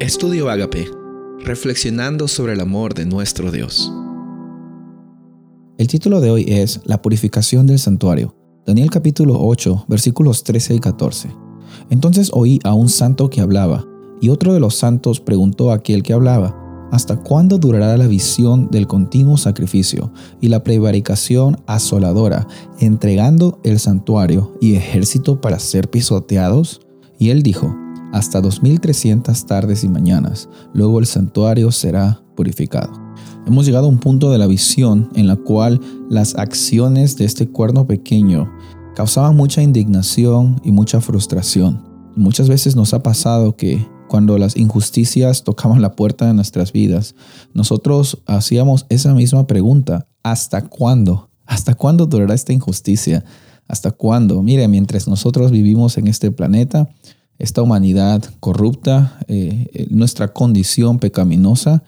Estudio Agape, reflexionando sobre el amor de nuestro Dios. El título de hoy es La purificación del santuario. Daniel capítulo 8, versículos 13 y 14. Entonces oí a un santo que hablaba, y otro de los santos preguntó a aquel que hablaba, ¿Hasta cuándo durará la visión del continuo sacrificio y la prevaricación asoladora, entregando el santuario y ejército para ser pisoteados? Y él dijo, hasta 2300 tardes y mañanas. Luego el santuario será purificado. Hemos llegado a un punto de la visión en la cual las acciones de este cuerno pequeño causaban mucha indignación y mucha frustración. Muchas veces nos ha pasado que cuando las injusticias tocaban la puerta de nuestras vidas, nosotros hacíamos esa misma pregunta, ¿hasta cuándo? ¿Hasta cuándo durará esta injusticia? ¿Hasta cuándo? Mire, mientras nosotros vivimos en este planeta, esta humanidad corrupta, eh, eh, nuestra condición pecaminosa,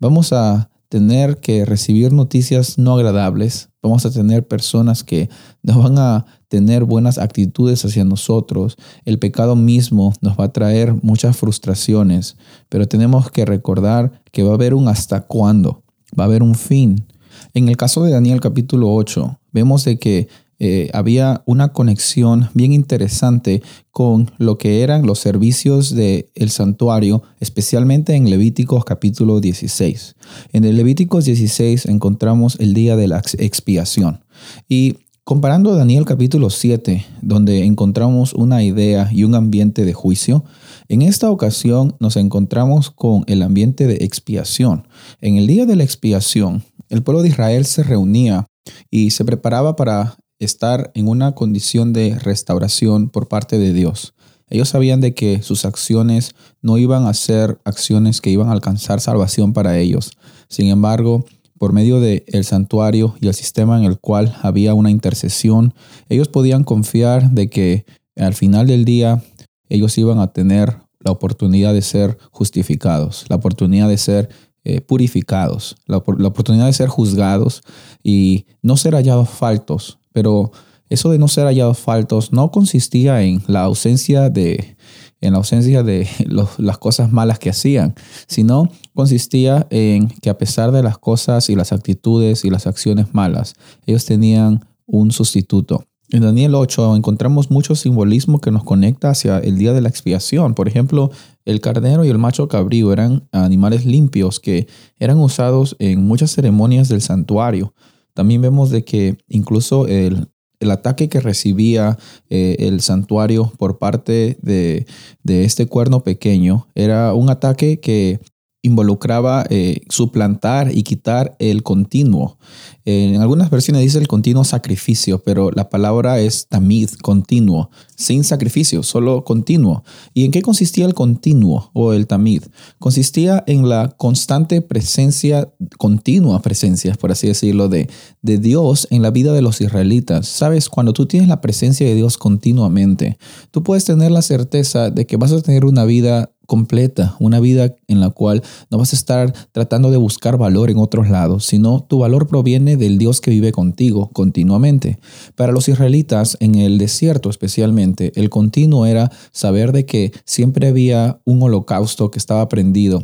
vamos a tener que recibir noticias no agradables, vamos a tener personas que no van a tener buenas actitudes hacia nosotros, el pecado mismo nos va a traer muchas frustraciones, pero tenemos que recordar que va a haber un hasta cuándo, va a haber un fin. En el caso de Daniel capítulo 8, vemos de que eh, había una conexión bien interesante con lo que eran los servicios del el santuario, especialmente en Levíticos capítulo 16. En el Levíticos 16 encontramos el día de la expiación. Y comparando Daniel capítulo 7, donde encontramos una idea y un ambiente de juicio, en esta ocasión nos encontramos con el ambiente de expiación. En el día de la expiación, el pueblo de Israel se reunía y se preparaba para estar en una condición de restauración por parte de Dios. Ellos sabían de que sus acciones no iban a ser acciones que iban a alcanzar salvación para ellos. Sin embargo, por medio del el santuario y el sistema en el cual había una intercesión, ellos podían confiar de que al final del día ellos iban a tener la oportunidad de ser justificados, la oportunidad de ser eh, purificados, la, oportunidad de ser juzgados y no ser hallados faltos, pero eso de no ser hallados faltos no consistía en la ausencia de, en la ausencia de las cosas malas que hacían, sino consistía en que a pesar de las cosas y las actitudes y las acciones malas, ellos tenían un sustituto. En Daniel 8 encontramos mucho simbolismo que nos conecta hacia el día de la expiación. Por ejemplo, el carnero y el macho cabrío eran animales limpios que eran usados en muchas ceremonias del santuario. También vemos de que incluso el, ataque que recibía eh, el santuario por parte de, de, este cuerno pequeño era un ataque que involucraba eh, suplantar y quitar el continuo. En algunas versiones dice el continuo sacrificio, pero la palabra es tamid, continuo, sin sacrificio, solo continuo. ¿Y en qué consistía el continuo o el tamid? Consistía en la constante presencia, continua presencia, por así decirlo, de, de Dios en la vida de los israelitas. Sabes, cuando tú tienes la presencia de Dios continuamente, tú puedes tener la certeza de que vas a tener una vida completa, una vida en la cual no vas a estar tratando de buscar valor en otros lados, sino tu valor proviene del Dios que vive contigo continuamente. Para los israelitas en el desierto especialmente, el continuo era saber de que siempre había un holocausto que estaba prendido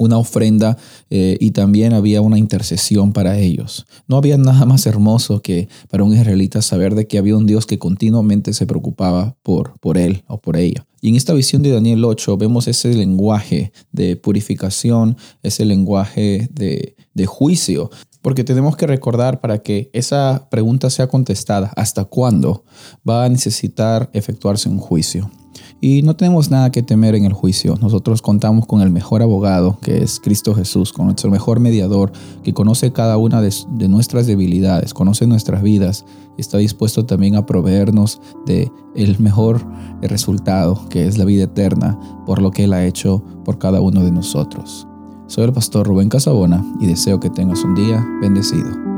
una ofrenda eh, y también había una intercesión para ellos. No había nada más hermoso que para un israelita saber de que había un Dios que continuamente se preocupaba por, por él o por ella. Y en esta visión de Daniel 8 vemos ese lenguaje de purificación, ese lenguaje de, de juicio, porque tenemos que recordar para que esa pregunta sea contestada, ¿hasta cuándo va a necesitar efectuarse un juicio? Y no tenemos nada que temer en el juicio. Nosotros contamos con el mejor abogado, que es Cristo Jesús, con nuestro mejor mediador, que conoce cada una de, nuestras debilidades, conoce nuestras vidas y está dispuesto también a proveernos de el mejor resultado, que es la vida eterna, por lo que Él ha hecho por cada uno de nosotros. Soy el pastor Rubén Casabona y deseo que tengas un día bendecido.